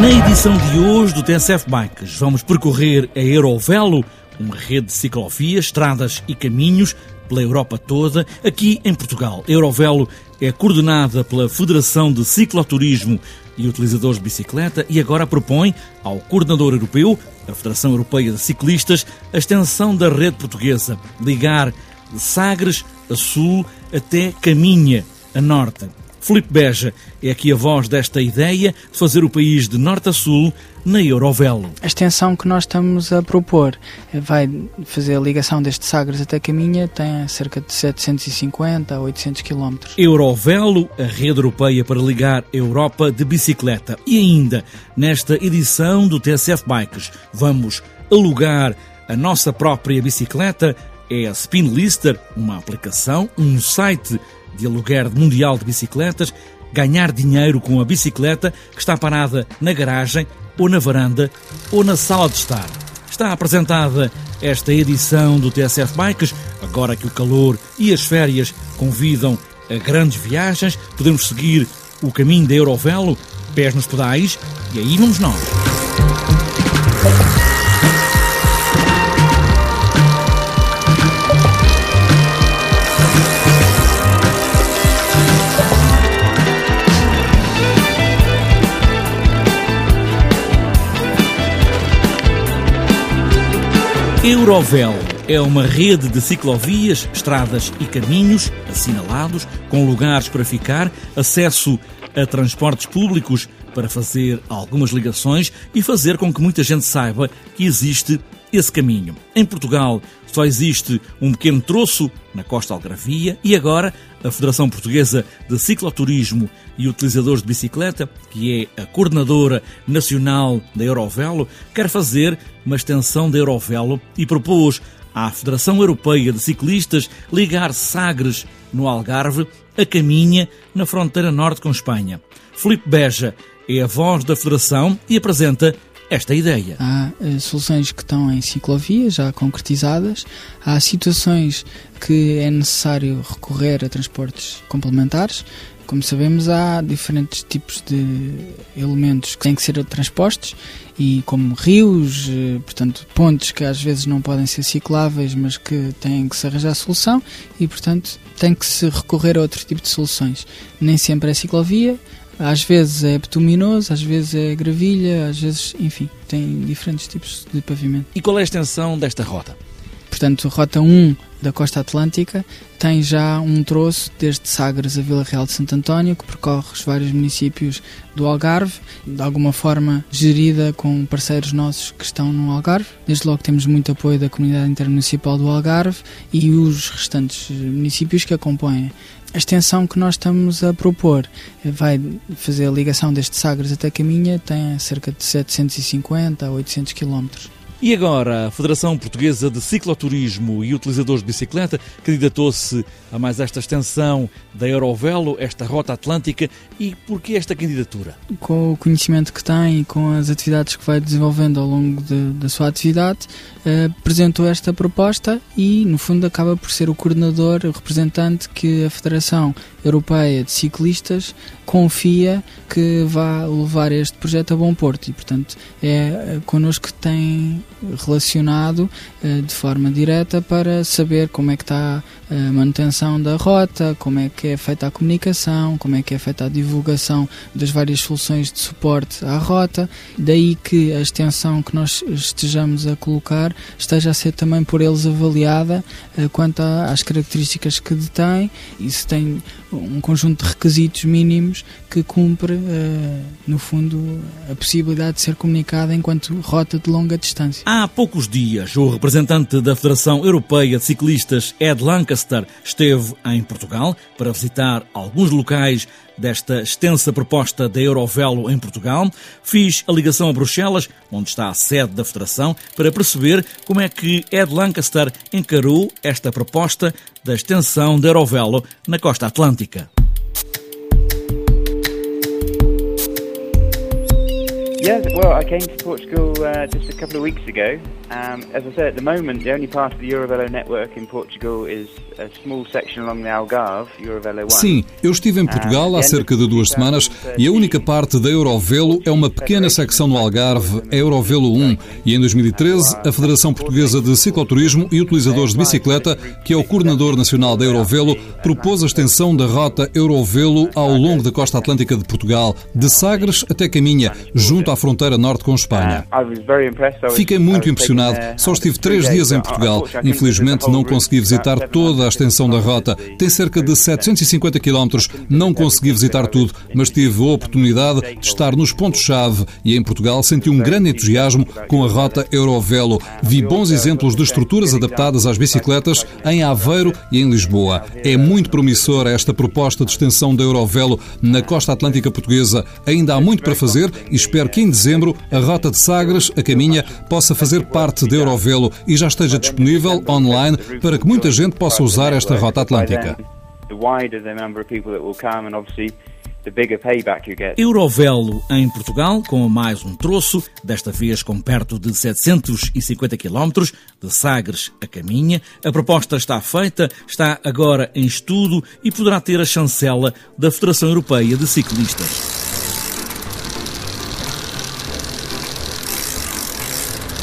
Na edição de hoje do TSF Bikes, vamos percorrer a Eurovelo, uma rede de ciclovias, estradas e caminhos pela Europa toda, aqui em Portugal. A Eurovelo é coordenada pela Federação de Cicloturismo e Utilizadores de Bicicleta e agora propõe ao coordenador europeu, a Federação Europeia de Ciclistas, a extensão da rede portuguesa, ligar de Sagres a Sul até Caminha, a norte. Filipe Beja é aqui a voz desta ideia de fazer o país de norte a sul na Eurovelo. A extensão que nós estamos a propor vai fazer a ligação deste Sagres até Caminha, tem cerca de 750 a 800 km. Eurovelo, a rede europeia para ligar a Europa de bicicleta. E ainda, nesta edição do TSF Bikes, vamos alugar a nossa própria bicicleta é a Spinlister, uma aplicação, um site de aluguer mundial de bicicletas, ganhar dinheiro com a bicicleta que está parada na garagem ou na varanda ou na sala de estar. Está apresentada esta edição do TSF Bikes, agora que o calor e as férias convidam a grandes viagens, podemos seguir o caminho da Eurovelo, pés nos pedais, e aí vamos nós. Eurovel é uma rede de ciclovias, estradas e caminhos assinalados, com lugares para ficar, acesso a transportes públicos para fazer algumas ligações e fazer com que muita gente saiba que existe esse caminho. Em Portugal só existe um pequeno troço na costa algravia e agora a Federação Portuguesa de Cicloturismo e Utilizadores de Bicicleta, que é a coordenadora nacional da Eurovelo, quer fazer uma extensão da Eurovelo e propôs à Federação Europeia de Ciclistas ligar Sagres, no Algarve, a Caminha, na fronteira norte com Espanha. Filipe Beja é a voz da Federação e apresenta esta ideia. Há uh, soluções que estão em ciclovias, já concretizadas, há situações que é necessário recorrer a transportes complementares. Como sabemos, há diferentes tipos de elementos que têm que ser transpostos e como rios, eh, portanto, pontes que às vezes não podem ser cicláveis, mas que têm que se arranjar solução e, portanto, tem que se recorrer a outro tipo de soluções. Nem sempre é ciclovia, às vezes é betuminoso, às vezes é gravilha, às vezes, enfim, tem diferentes tipos de pavimento. E qual é a extensão desta rota? Portanto, rota 1 da costa atlântica tem já um troço desde Sagres a Vila Real de Santo António, que percorre os vários municípios do Algarve, de alguma forma gerida com parceiros nossos que estão no Algarve. Desde logo temos muito apoio da comunidade intermunicipal do Algarve e os restantes municípios que a compõem. A extensão que nós estamos a propor vai fazer a ligação deste Sagres até Caminha, tem cerca de 750 a 800 quilómetros. E agora, a Federação Portuguesa de Cicloturismo e Utilizadores de Bicicleta candidatou-se a mais esta extensão da Eurovelo, esta rota atlântica. E por que esta candidatura? Com o conhecimento que tem e com as atividades que vai desenvolvendo ao longo de, da sua atividade, eh, apresentou esta proposta e, no fundo, acaba por ser o coordenador, o representante que a Federação Europeia de Ciclistas confia que vá levar este projeto a bom porto e, portanto, é eh, connosco que tem relacionado eh, de forma direta para saber como é que está a manutenção da rota, como é que é feita a comunicação, como é que é feita a divulgação das várias soluções de suporte à rota. Daí que a extensão que nós estejamos a colocar esteja a ser também por eles avaliada eh, quanto às características que detém e se tem um conjunto de requisitos mínimos que cumpre, uh, no fundo, a possibilidade de ser comunicada enquanto rota de longa distância. Há poucos dias, o representante da Federação Europeia de Ciclistas, Ed Lancaster, esteve em Portugal para visitar alguns locais desta extensa proposta da Eurovelo em Portugal. Fiz a ligação a Bruxelas, onde está a sede da Federação, para perceber como é que Ed Lancaster encarou esta proposta da extensão da Eurovelo na costa atlântica. Yes, well, I came to Portugal uh, just a couple of weeks ago. Um, as I said, at the moment, the only part of the Eurovelo network in Portugal is a small section along the Algarve, Eurovelo 1. Sim, eu estive em Portugal há cerca de duas semanas e a única parte da Eurovelo é uma pequena secção no Algarve, a Eurovelo 1. E em 2013, a Federação Portuguesa de Cicloturismo e Utilizadores de Bicicleta, que é o coordenador nacional da Eurovelo, propôs a extensão da rota Eurovelo ao longo da costa atlântica de Portugal, de Sagres até Caminha, junto à fronteira norte com Espanha. Fiquei muito impressionado. Só estive três dias em Portugal. Infelizmente não consegui visitar toda a extensão da rota. Tem cerca de 750 quilómetros. Não consegui visitar tudo, mas tive a oportunidade de estar nos pontos-chave e em Portugal senti um grande entusiasmo com a rota Eurovelo. Vi bons exemplos de estruturas adaptadas às bicicletas em Aveiro e em Lisboa. É muito promissora esta proposta de extensão da Eurovelo na costa atlântica portuguesa. Ainda há muito para fazer e espero que em dezembro a rota de Sagres, a caminha, possa fazer parte de Eurovelo e já esteja disponível online para que muita gente possa usar esta rota atlântica. Eurovelo em Portugal, com mais um troço, desta vez com perto de 750 km, de Sagres a Caminha. A proposta está feita, está agora em estudo e poderá ter a chancela da Federação Europeia de Ciclistas.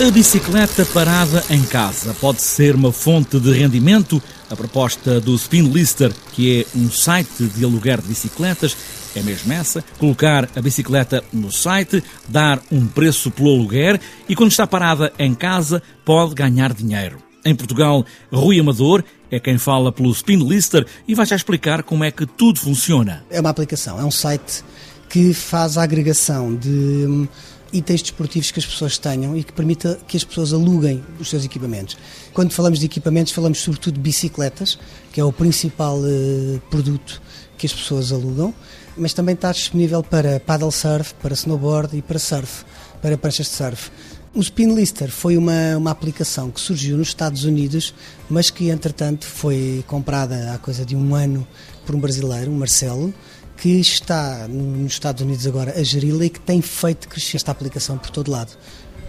A bicicleta parada em casa pode ser uma fonte de rendimento? A proposta do Spinlister, que é um site de aluguer de bicicletas, é mesmo essa: colocar a bicicleta no site, dar um preço pelo aluguer e, quando está parada em casa, pode ganhar dinheiro. Em Portugal, Rui Amador é quem fala pelo Spinlister e vai já explicar como é que tudo funciona. É uma aplicação, é um site que faz a agregação de itens desportivos que as pessoas tenham e que permita que as pessoas aluguem os seus equipamentos. Quando falamos de equipamentos, falamos sobretudo de bicicletas, que é o principal uh, produto que as pessoas alugam, mas também está disponível para paddle surf, para snowboard e para surf, para pranchas de surf. O Spinlister foi uma, uma aplicação que surgiu nos Estados Unidos, mas que entretanto foi comprada há coisa de um ano por um brasileiro, um Marcelo, que está nos Estados Unidos agora a geri-la e que tem feito crescer esta aplicação por todo lado.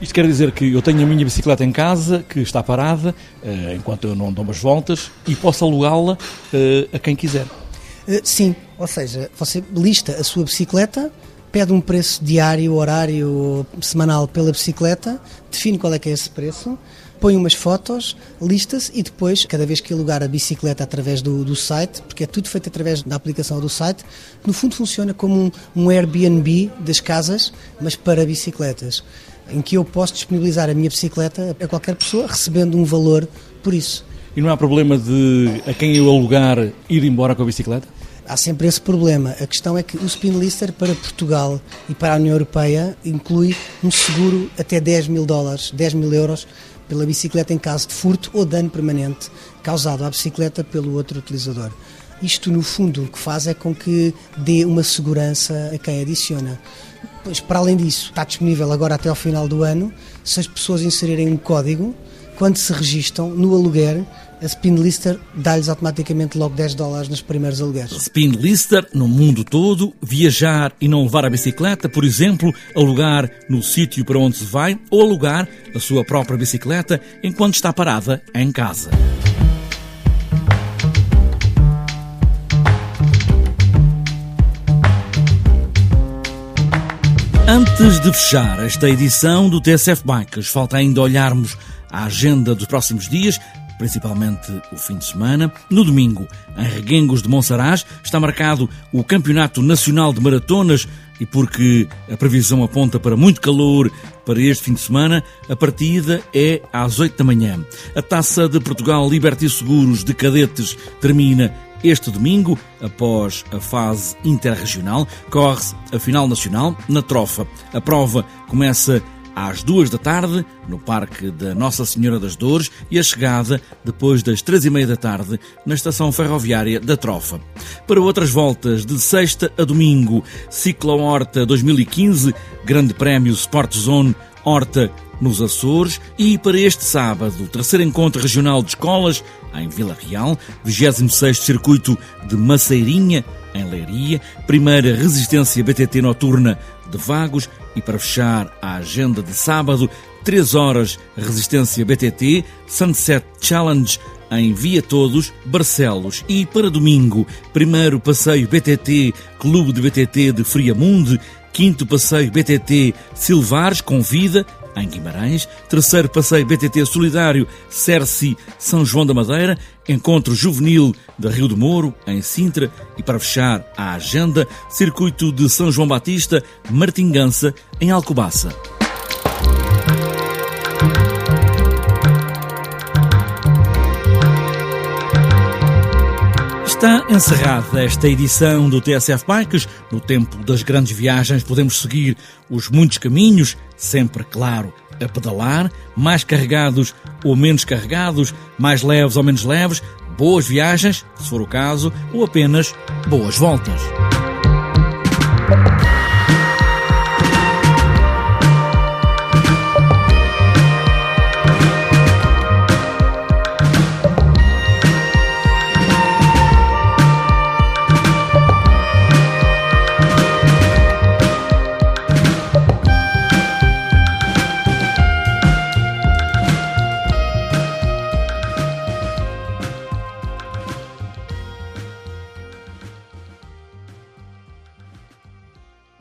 Isto quer dizer que eu tenho a minha bicicleta em casa, que está parada, uh, enquanto eu não dou umas voltas, e posso alugá-la uh, a quem quiser. Uh, sim, ou seja, você lista a sua bicicleta, pede um preço diário, horário, semanal pela bicicleta, define qual é que é esse preço, põe umas fotos, lista-se e depois, cada vez que alugar a bicicleta através do, do, site, porque é tudo feito através da aplicação do site, no fundo funciona como um, um Airbnb das casas, mas para bicicletas, em que eu posso disponibilizar a minha bicicleta a qualquer pessoa, recebendo um valor por isso. E não há problema de a quem eu alugar ir embora com a bicicleta? há sempre esse problema. A questão é que o Spinlister para Portugal e para a União Europeia inclui um seguro até 10 mil dólares, 10 mil euros pela bicicleta em caso de furto ou dano permanente causado à bicicleta pelo outro utilizador. Isto, no fundo, o que faz é com que dê uma segurança a quem adiciona. Pois, para além disso, está disponível agora até ao final do ano, se as pessoas inserirem um código, quando se registram no aluguer, a Spinlister dá-lhes automaticamente logo 10 dólares nos primeiros alugueres. Spinlister no mundo todo, viajar e não levar a bicicleta, por exemplo, alugar no sítio para onde se vai ou alugar a sua própria bicicleta enquanto está parada em casa. Antes de fechar esta edição do TSF Bikes, falta ainda olharmos a agenda dos próximos dias, principalmente o fim de semana. No domingo, em Reguengos de Monsaraz, está marcado o Campeonato Nacional de Maratonas e porque a previsão aponta para muito calor para este fim de semana, a partida é às 8 da manhã. A Taça de Portugal Liberty Seguros de Cadetes termina este domingo, após a fase interregional, corre-se a final nacional na Trofa. A prova começa às duas da tarde, no Parque da Nossa Senhora das Dores, e a chegada depois das três e meia da tarde, na Estação Ferroviária da Trofa. Para outras voltas, de sexta a domingo, Ciclo Horta 2015, Grande Prémio Sport Zone Horta nos Açores e para este sábado, terceiro encontro regional de escolas em Vila Real, 26 Circuito de Maceirinha, em Leiria, primeira resistência BTT noturna de Vagos e para fechar a agenda de sábado, 3 horas resistência BTT, Sunset Challenge em Via Todos, Barcelos. E para domingo, primeiro passeio BTT, Clube de BTT de Friamunde, quinto passeio BTT Silvares com vida em Guimarães, terceiro passeio BTT Solidário Cerci São João da Madeira, encontro juvenil da Rio do Moro, em Sintra, e para fechar a agenda, circuito de São João Batista, Martingança, em Alcobaça. Está encerrada esta edição do TSF Bikes. No tempo das grandes viagens podemos seguir os muitos caminhos, sempre, claro, a pedalar, mais carregados ou menos carregados, mais leves ou menos leves, boas viagens, se for o caso, ou apenas boas voltas.